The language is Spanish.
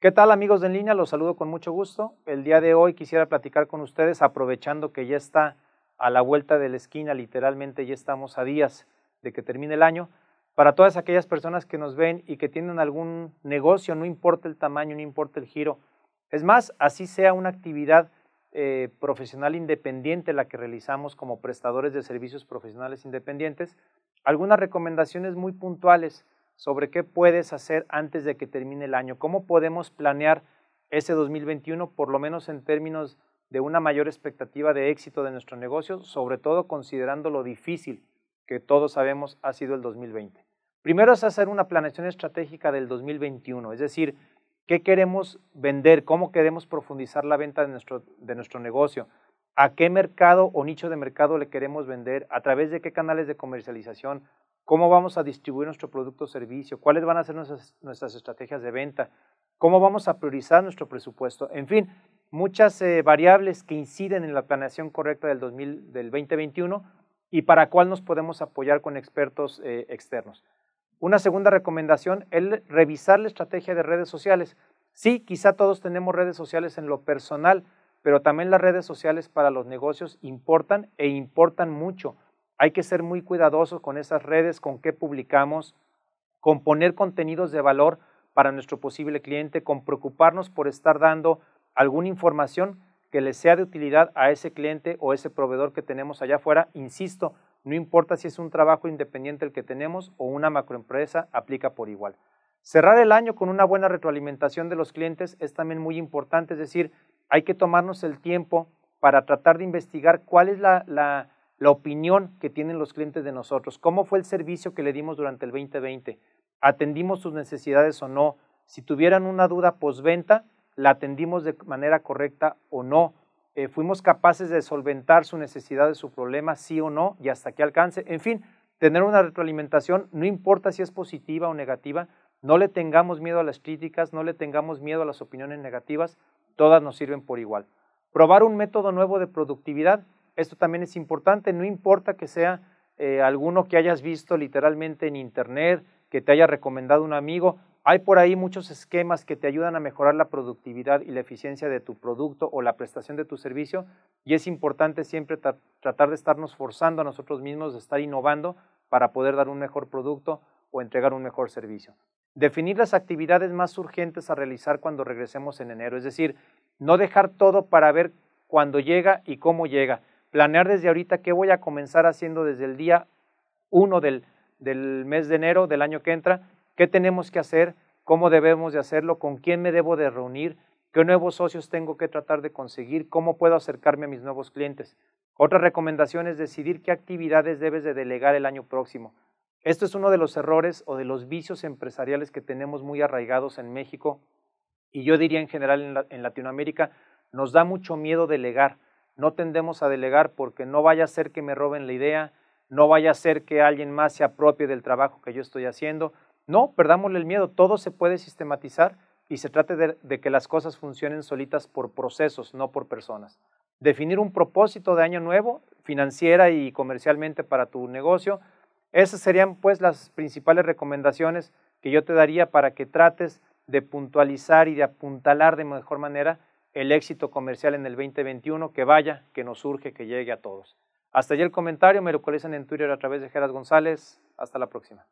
¿Qué tal amigos de en línea? Los saludo con mucho gusto. El día de hoy quisiera platicar con ustedes aprovechando que ya está a la vuelta de la esquina, literalmente ya estamos a días de que termine el año. Para todas aquellas personas que nos ven y que tienen algún negocio, no importa el tamaño, no importa el giro. Es más, así sea una actividad eh, profesional independiente la que realizamos como prestadores de servicios profesionales independientes, algunas recomendaciones muy puntuales sobre qué puedes hacer antes de que termine el año, cómo podemos planear ese 2021, por lo menos en términos de una mayor expectativa de éxito de nuestro negocio, sobre todo considerando lo difícil que todos sabemos ha sido el 2020. Primero es hacer una planeación estratégica del 2021, es decir, qué queremos vender, cómo queremos profundizar la venta de nuestro, de nuestro negocio, a qué mercado o nicho de mercado le queremos vender, a través de qué canales de comercialización, cómo vamos a distribuir nuestro producto o servicio, cuáles van a ser nuestras, estrategias de venta, cómo vamos a priorizar nuestro presupuesto, en fin, muchas eh, variables que inciden en la planeación correcta del, 2021 y para cuál nos podemos apoyar con expertos eh, externos. Una segunda recomendación es revisar la estrategia de redes sociales. Sí, quizá todos tenemos redes sociales en lo personal, pero también las redes sociales para los negocios importan e importan mucho hay que ser muy cuidadosos con esas redes, con qué publicamos, con poner contenidos de valor para nuestro posible cliente, con preocuparnos por estar dando alguna información que le sea de utilidad a ese cliente o ese proveedor que tenemos allá afuera. Insisto, no importa si es un trabajo independiente el que tenemos o una macroempresa, aplica por igual. Cerrar el año con una buena retroalimentación de los clientes es también muy importante, es decir, hay que tomarnos el tiempo para tratar de investigar cuál es la, la opinión que tienen los clientes de nosotros, cómo fue el servicio que le dimos durante el 2020, atendimos sus necesidades o no, si tuvieran una duda postventa, la atendimos de manera correcta o no, eh, fuimos capaces de solventar su necesidad de su problema, sí o no, y hasta que alcance, en fin, tener una retroalimentación, no importa si es positiva o negativa, no le tengamos miedo a las críticas, no le tengamos miedo a las opiniones negativas, todas nos sirven por igual. Probar un método nuevo de productividad, esto también es importante, no importa que sea eh, alguno que hayas visto literalmente en internet, que te haya recomendado un amigo, hay por ahí muchos esquemas que te ayudan a mejorar la productividad y la eficiencia de tu producto o la prestación de tu servicio y es importante siempre tratar de estarnos forzando a nosotros mismos, de estar innovando para poder dar un mejor producto o entregar un mejor servicio. Definir las actividades más urgentes a realizar cuando regresemos en enero, es decir, no dejar todo para ver cuándo llega y cómo llega planear desde ahorita qué voy a comenzar haciendo desde el día 1 del, del mes de enero del año que entra, qué tenemos que hacer, cómo debemos de hacerlo, con quién me debo de reunir, qué nuevos socios tengo que tratar de conseguir, cómo puedo acercarme a mis nuevos clientes. Otra recomendación es decidir qué actividades debes de delegar el año próximo. Esto es uno de los errores o de los vicios empresariales que tenemos muy arraigados en México y yo diría en general en, Latinoamérica, nos da mucho miedo delegar no tendemos a delegar porque no vaya a ser que me roben la idea, no vaya a ser que alguien más se apropie del trabajo que yo estoy haciendo. No, perdámosle el miedo, todo se puede sistematizar y se trate de, que las cosas funcionen solitas por procesos, no por personas. Definir un propósito de año nuevo, financiera y comercialmente para tu negocio. Esas serían pues las principales recomendaciones que yo te daría para que trates de puntualizar y de apuntalar de mejor manera el éxito comercial en el 2021, que vaya, que nos surge, que llegue a todos. Hasta allí el comentario, me localizan en Twitter a través de Geras González. Hasta la próxima.